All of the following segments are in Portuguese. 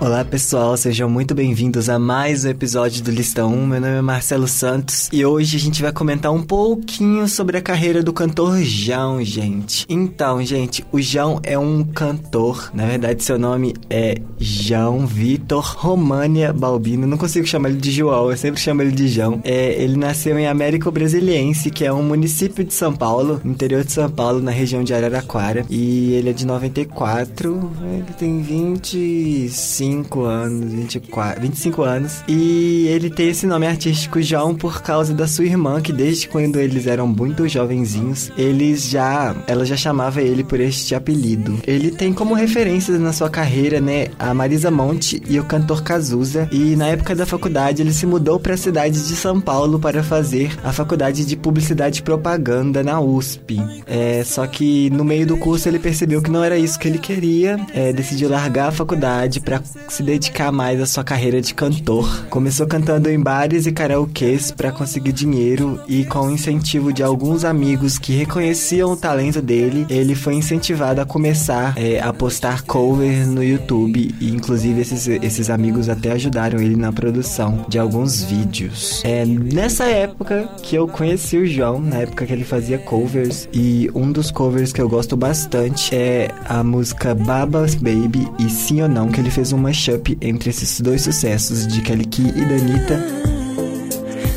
Olá pessoal, sejam muito bem-vindos a mais um episódio do Lista 1. Meu nome é Marcelo Santos e hoje a gente vai comentar um pouquinho sobre a carreira do cantor João, gente. Então, gente, o João é um cantor, na verdade seu nome é João Vitor România Balbino. Não consigo chamar ele de João, eu sempre chamo ele de João. É, ele nasceu em Américo Brasiliense, que é um município de São Paulo, interior de São Paulo, na região de Araraquara. E ele é de 94, ele tem 25 25 anos, 24, 25 anos. E ele tem esse nome artístico João por causa da sua irmã, que desde quando eles eram muito jovenzinhos, eles já. Ela já chamava ele por este apelido. Ele tem como referências na sua carreira, né, a Marisa Monte e o cantor Cazuza. E na época da faculdade, ele se mudou para a cidade de São Paulo para fazer a faculdade de publicidade e propaganda na USP. É, só que no meio do curso ele percebeu que não era isso que ele queria, é, decidiu largar a faculdade para se dedicar mais à sua carreira de cantor. Começou cantando em bares e karaokês para conseguir dinheiro e com o incentivo de alguns amigos que reconheciam o talento dele, ele foi incentivado a começar é, a postar covers no YouTube e inclusive esses, esses amigos até ajudaram ele na produção de alguns vídeos. É nessa época que eu conheci o João, na época que ele fazia covers e um dos covers que eu gosto bastante é a música Babas Baby e Sim ou Não, que ele fez uma mashup entre esses dois sucessos de Kelly Key e Danita.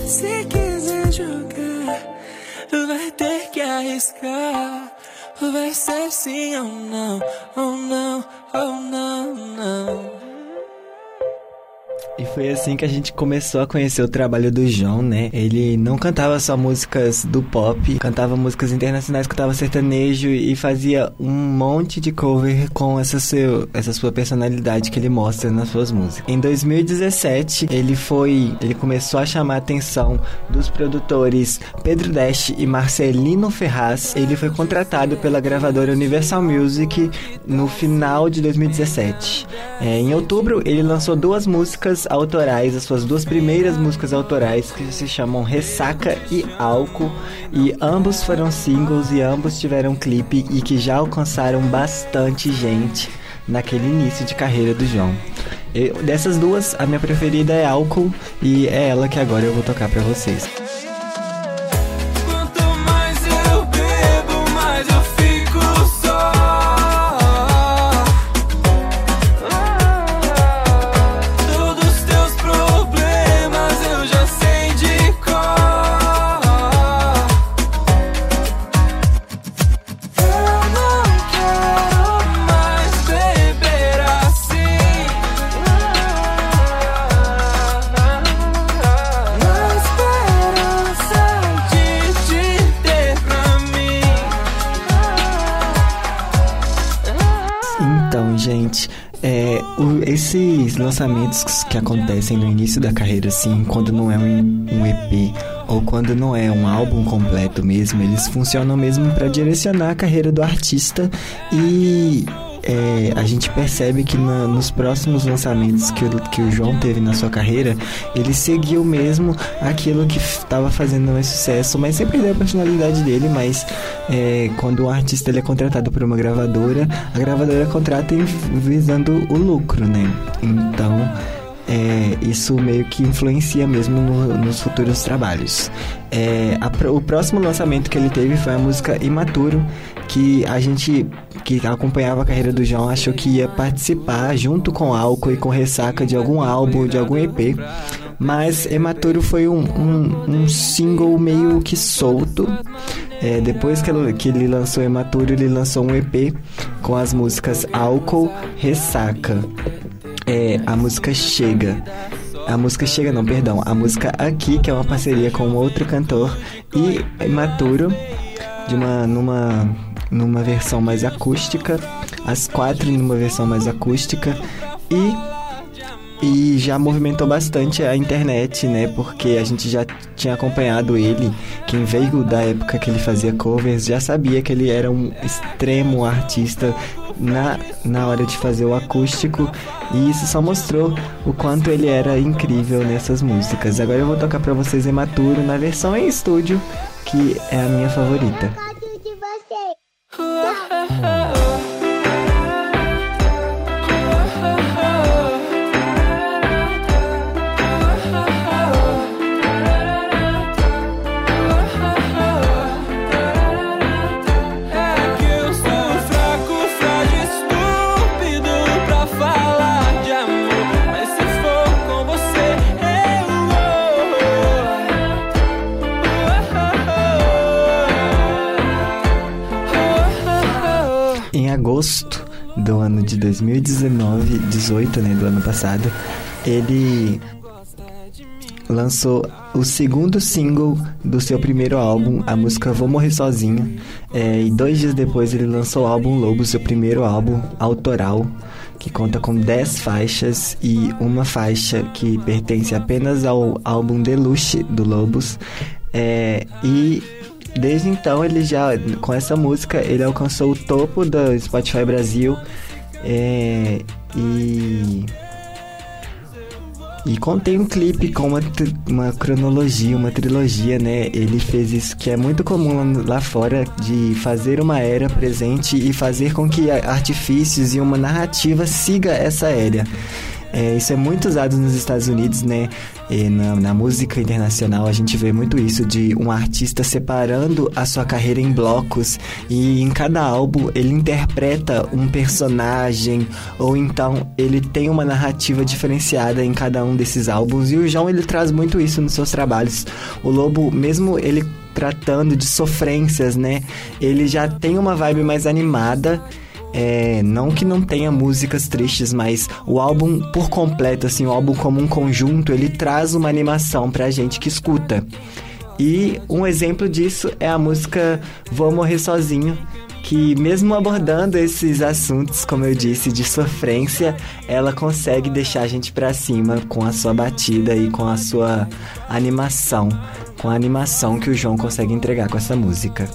Se quiser jogar, vai ter que arriscar. Vai ser sim ou não, ou não, ou não, não. E foi assim que a gente começou a conhecer o trabalho do João, né? Ele não cantava só músicas do pop, cantava músicas internacionais, cantava sertanejo e fazia um monte de cover com essa, seu, essa sua personalidade que ele mostra nas suas músicas. Em 2017, ele foi, ele começou a chamar a atenção dos produtores Pedro Dash e Marcelino Ferraz. Ele foi contratado pela gravadora Universal Music no final de 2017. É, em outubro, ele lançou duas músicas autorais, as suas duas primeiras músicas autorais, que se chamam Ressaca e Álcool, e ambos foram singles e ambos tiveram clipe e que já alcançaram bastante gente naquele início de carreira do João. Dessas duas, a minha preferida é Álcool e é ela que agora eu vou tocar para vocês. Esses lançamentos que acontecem no início da carreira, assim, quando não é um, um EP ou quando não é um álbum completo mesmo, eles funcionam mesmo para direcionar a carreira do artista e é, a gente percebe que na, nos próximos lançamentos que o, que o João teve na sua carreira, ele seguiu mesmo aquilo que estava fazendo mais sucesso, mas sempre deu a personalidade dele, mas é, quando um artista ele é contratado por uma gravadora, a gravadora contrata visando o lucro, né? Então é, isso meio que influencia mesmo no, nos futuros trabalhos. É, a, o próximo lançamento que ele teve foi a música Imaturo, que a gente que acompanhava a carreira do João achou que ia participar junto com Álcool e com Ressaca de algum álbum, de algum EP. Mas Imaturo foi um, um, um single meio que solto. É, depois que ele, que ele lançou Imaturo, ele lançou um EP com as músicas Álcool, Ressaca é a música Chega. A música Chega, não, perdão. A música Aqui, que é uma parceria com outro cantor, e Maturo, de uma, numa, numa versão mais acústica. As quatro numa versão mais acústica. E e já movimentou bastante a internet, né? Porque a gente já tinha acompanhado ele. Quem veio da época que ele fazia covers já sabia que ele era um extremo artista na, na hora de fazer o acústico e isso só mostrou o quanto ele era incrível nessas músicas. Agora eu vou tocar para vocês Ematuro na versão em estúdio que é a minha favorita. 2019, 18, né, do ano passado, ele lançou o segundo single do seu primeiro álbum, a música Vou Morrer Sozinho. É, e dois dias depois ele lançou o álbum Lobo, seu primeiro álbum autoral, que conta com 10 faixas e uma faixa que pertence apenas ao álbum Deluxe do Lobos. É, e Desde então ele já, com essa música, ele alcançou o topo do Spotify Brasil é, e e contém um clipe com uma, uma cronologia, uma trilogia, né? Ele fez isso que é muito comum lá fora, de fazer uma era presente e fazer com que artifícios e uma narrativa siga essa era. É, isso é muito usado nos Estados Unidos, né? Na, na, música internacional a gente vê muito isso de um artista separando a sua carreira em blocos e em cada álbum ele interpreta um personagem ou então ele tem uma narrativa diferenciada em cada um desses álbuns e o João ele traz muito isso nos seus trabalhos. O Lobo, mesmo ele tratando de sofrências, né? Ele já tem uma vibe mais animada é, não que não tenha músicas tristes, mas o álbum por completo, assim, o álbum como um conjunto, ele traz uma animação pra gente que escuta. E um exemplo disso é a música Vou Morrer Sozinho, que mesmo abordando esses assuntos, como eu disse, de sofrência, ela consegue deixar a gente pra cima com a sua batida e com a sua animação, com a animação que o João consegue entregar com essa música.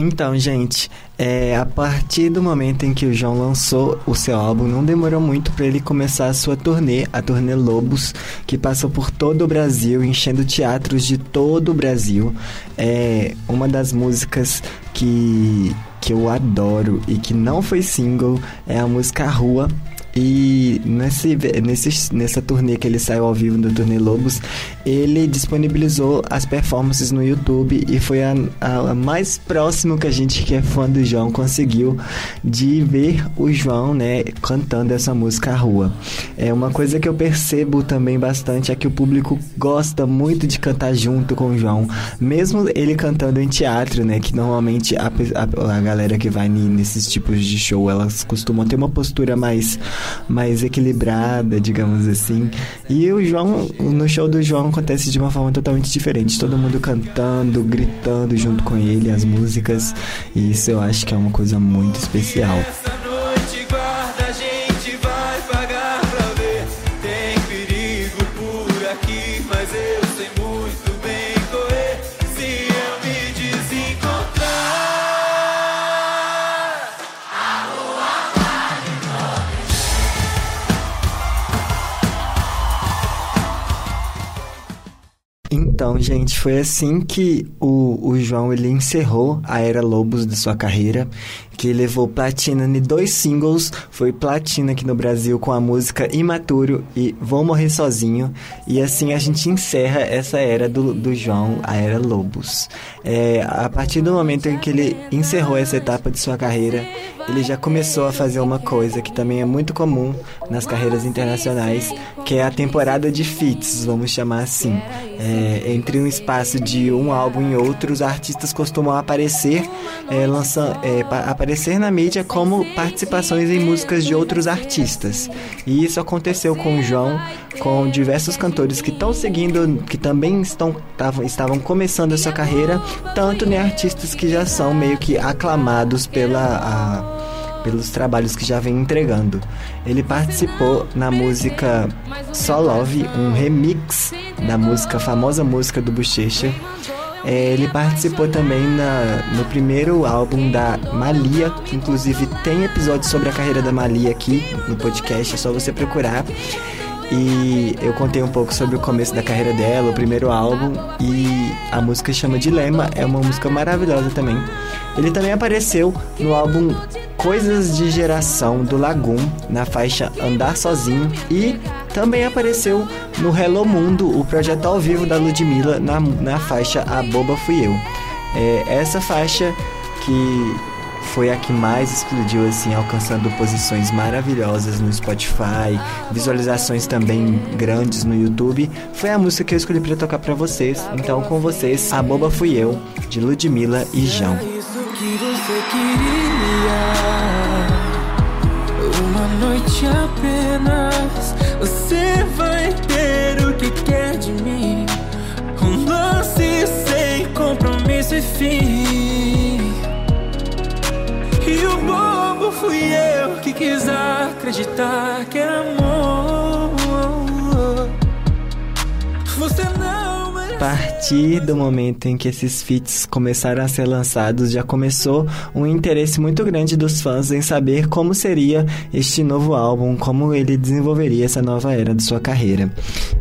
Então, gente, é, a partir do momento em que o João lançou o seu álbum, não demorou muito para ele começar a sua turnê, a turnê Lobos, que passou por todo o Brasil, enchendo teatros de todo o Brasil. É uma das músicas que, que eu adoro e que não foi single é a música Rua, e nesse, nesse, nessa turnê que ele saiu ao vivo do Turnê Lobos, ele disponibilizou as performances no YouTube e foi a, a, a, mais próximo que a gente que é fã do João conseguiu de ver o João, né, cantando essa música à rua. É uma coisa que eu percebo também bastante é que o público gosta muito de cantar junto com o João, mesmo ele cantando em teatro, né, que normalmente a, a, a galera que vai nesses tipos de show, elas costumam ter uma postura mais mais equilibrada, digamos assim. E o João, no show do João acontece de uma forma totalmente diferente. Todo mundo cantando, gritando junto com ele as músicas. E isso eu acho que é uma coisa muito especial. Então, gente, foi assim que o, o João ele encerrou a era Lobos de sua carreira, que levou platina em dois singles, foi platina aqui no Brasil com a música Imaturo e Vou Morrer Sozinho, e assim a gente encerra essa era do, do João, a era Lobos. É, a partir do momento em que ele encerrou essa etapa de sua carreira, ele já começou a fazer uma coisa que também é muito comum nas carreiras internacionais, que é a temporada de feats, vamos chamar assim. É, entre um espaço de um álbum e outro, os artistas costumam aparecer, é, lançando, é, aparecer na mídia como participações em músicas de outros artistas. E isso aconteceu com o João, com diversos cantores que estão seguindo, que também estão, tavam, estavam começando a sua carreira, tanto nem artistas que já são meio que aclamados pela. A, pelos trabalhos que já vem entregando. Ele participou na música Só Love, um remix da música, famosa música do Bochecha. É, ele participou também na, no primeiro álbum da Malia, que inclusive tem episódio sobre a carreira da Malia aqui no podcast, é só você procurar. E eu contei um pouco sobre o começo da carreira dela, o primeiro álbum, e a música chama Dilema, é uma música maravilhosa também. Ele também apareceu no álbum Coisas de Geração do Lagoon, na faixa Andar Sozinho, e também apareceu no Hello Mundo, o projeto ao vivo da Ludmilla, na, na faixa A Boba Fui Eu. É, essa faixa que foi a que mais explodiu, assim, alcançando posições maravilhosas no Spotify, visualizações também grandes no YouTube. Foi a música que eu escolhi para tocar para vocês. Então, com vocês, A Boba Fui Eu, de Ludmilla e João. Isso que você queria, uma noite apenas. Compromisso e fim. E o bobo fui eu que quis acreditar que era amor. Partir do momento em que esses feats começaram a ser lançados, já começou um interesse muito grande dos fãs em saber como seria este novo álbum, como ele desenvolveria essa nova era de sua carreira.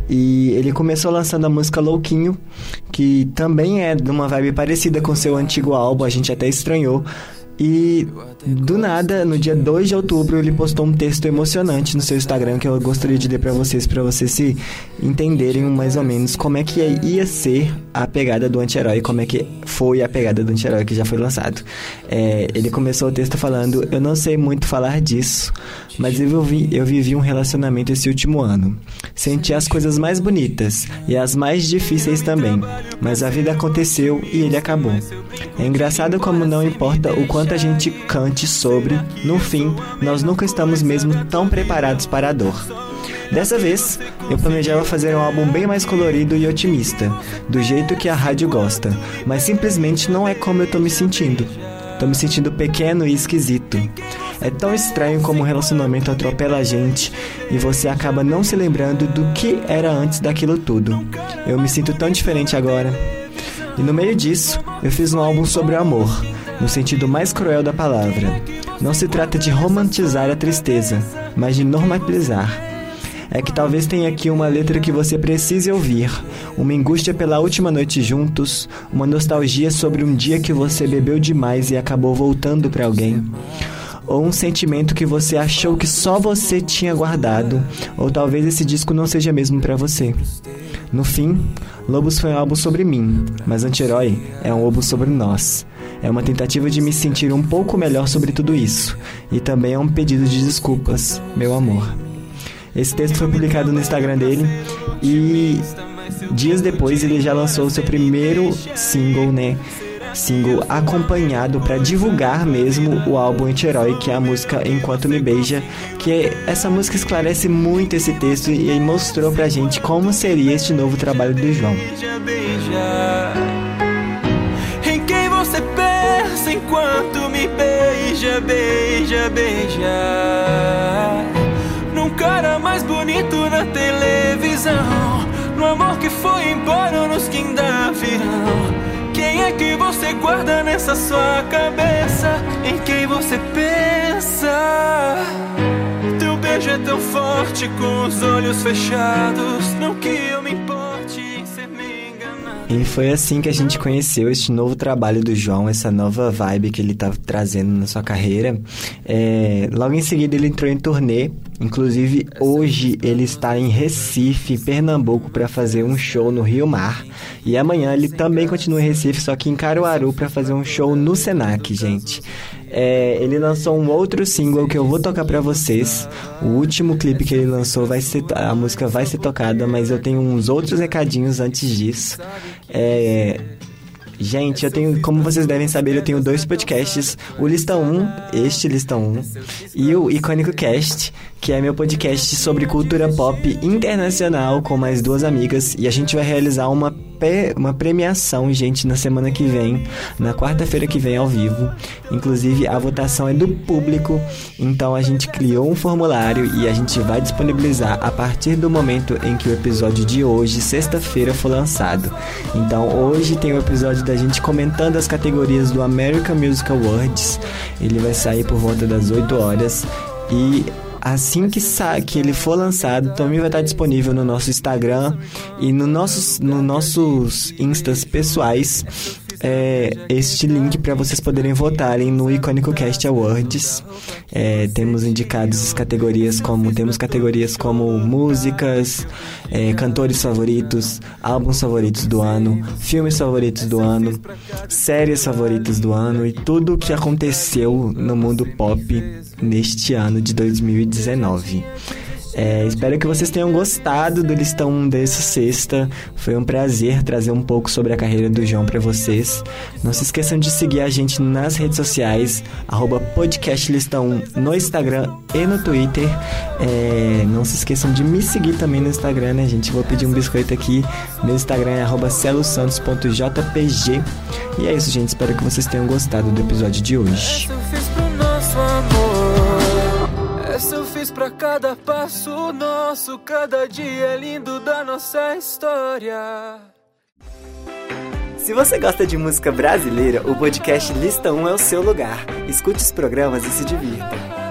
E ele começou lançando a música Louquinho, que também é de uma vibe parecida com seu antigo álbum, a gente até estranhou e do nada, no dia 2 de outubro, ele postou um texto emocionante no seu Instagram que eu gostaria de ler para vocês, para vocês se entenderem mais ou menos como é que ia ser a pegada do anti-herói, como é que foi a pegada do anti-herói que já foi lançado. É, ele começou o texto falando: Eu não sei muito falar disso, mas eu, vi, eu vivi um relacionamento esse último ano. Senti as coisas mais bonitas e as mais difíceis também, mas a vida aconteceu e ele acabou. É engraçado como não importa o quanto a gente cante sobre, no fim, nós nunca estamos mesmo tão preparados para a dor. Dessa vez, eu planejava fazer um álbum bem mais colorido e otimista, do jeito que a rádio gosta, mas simplesmente não é como eu tô me sentindo. Tô me sentindo pequeno e esquisito. É tão estranho como o relacionamento atropela a gente e você acaba não se lembrando do que era antes daquilo tudo. Eu me sinto tão diferente agora. E no meio disso, eu fiz um álbum sobre o amor, no sentido mais cruel da palavra. Não se trata de romantizar a tristeza, mas de normalizar. É que talvez tenha aqui uma letra que você precise ouvir, uma angústia pela última noite juntos, uma nostalgia sobre um dia que você bebeu demais e acabou voltando para alguém ou um sentimento que você achou que só você tinha guardado, ou talvez esse disco não seja mesmo para você. No fim, Lobos foi um álbum sobre mim, mas Anti-Herói é um álbum sobre nós. É uma tentativa de me sentir um pouco melhor sobre tudo isso, e também é um pedido de desculpas, meu amor. Esse texto foi publicado no Instagram dele e dias depois ele já lançou o seu primeiro single, né? Single acompanhado para divulgar mesmo o álbum Anti-Herói, que é a música Enquanto Me Beija, que essa música esclarece muito esse texto e mostrou pra gente como seria este novo trabalho do João. Beija, beija, em quem você pensa enquanto me beija, beija, beija. Num cara mais bonito na televisão, no amor que foi embora nos que ainda virão. Quem é que você guarda nessa sua cabeça? Em quem você pensa? Teu beijo é tão forte com os olhos fechados. Não que eu me importe E foi assim que a gente conheceu este novo trabalho do João, essa nova vibe que ele tá trazendo na sua carreira. É, logo em seguida ele entrou em turnê Inclusive, hoje ele está em Recife, Pernambuco, para fazer um show no Rio Mar. E amanhã ele também continua em Recife, só que em Caruaru, para fazer um show no Senac, gente. É, ele lançou um outro single que eu vou tocar para vocês. O último clipe que ele lançou vai ser a música vai ser tocada, mas eu tenho uns outros recadinhos antes disso. É, Gente, eu tenho, como vocês devem saber, eu tenho dois podcasts, o Lista 1, este Lista 1, e o Icônico Cast, que é meu podcast sobre cultura pop internacional com mais duas amigas, e a gente vai realizar uma uma premiação, gente, na semana que vem, na quarta-feira que vem ao vivo. Inclusive, a votação é do público, então a gente criou um formulário e a gente vai disponibilizar a partir do momento em que o episódio de hoje, sexta-feira, for lançado. Então, hoje tem o episódio da gente comentando as categorias do American Music Awards. Ele vai sair por volta das 8 horas e assim que, que ele for lançado, também vai estar disponível no nosso Instagram e no nossos, no nossos instas pessoais é, este link para vocês poderem votarem no Icônico Cast Awards. É, temos indicados as categorias como temos categorias como músicas, é, cantores favoritos, álbuns favoritos do ano, filmes favoritos do ano, séries favoritas do ano e tudo o que aconteceu no mundo pop neste ano de 2019. É, espero que vocês tenham gostado do listão dessa sexta. Foi um prazer trazer um pouco sobre a carreira do João para vocês. Não se esqueçam de seguir a gente nas redes sociais, podcastlistão no Instagram e no Twitter. É, não se esqueçam de me seguir também no Instagram, né, gente? Vou pedir um biscoito aqui. Meu Instagram é celosantos.jpg. E é isso, gente. Espero que vocês tenham gostado do episódio de hoje. Pra cada passo nosso, cada dia é lindo da nossa história. Se você gosta de música brasileira, o podcast Lista 1 é o seu lugar. Escute os programas e se divirta.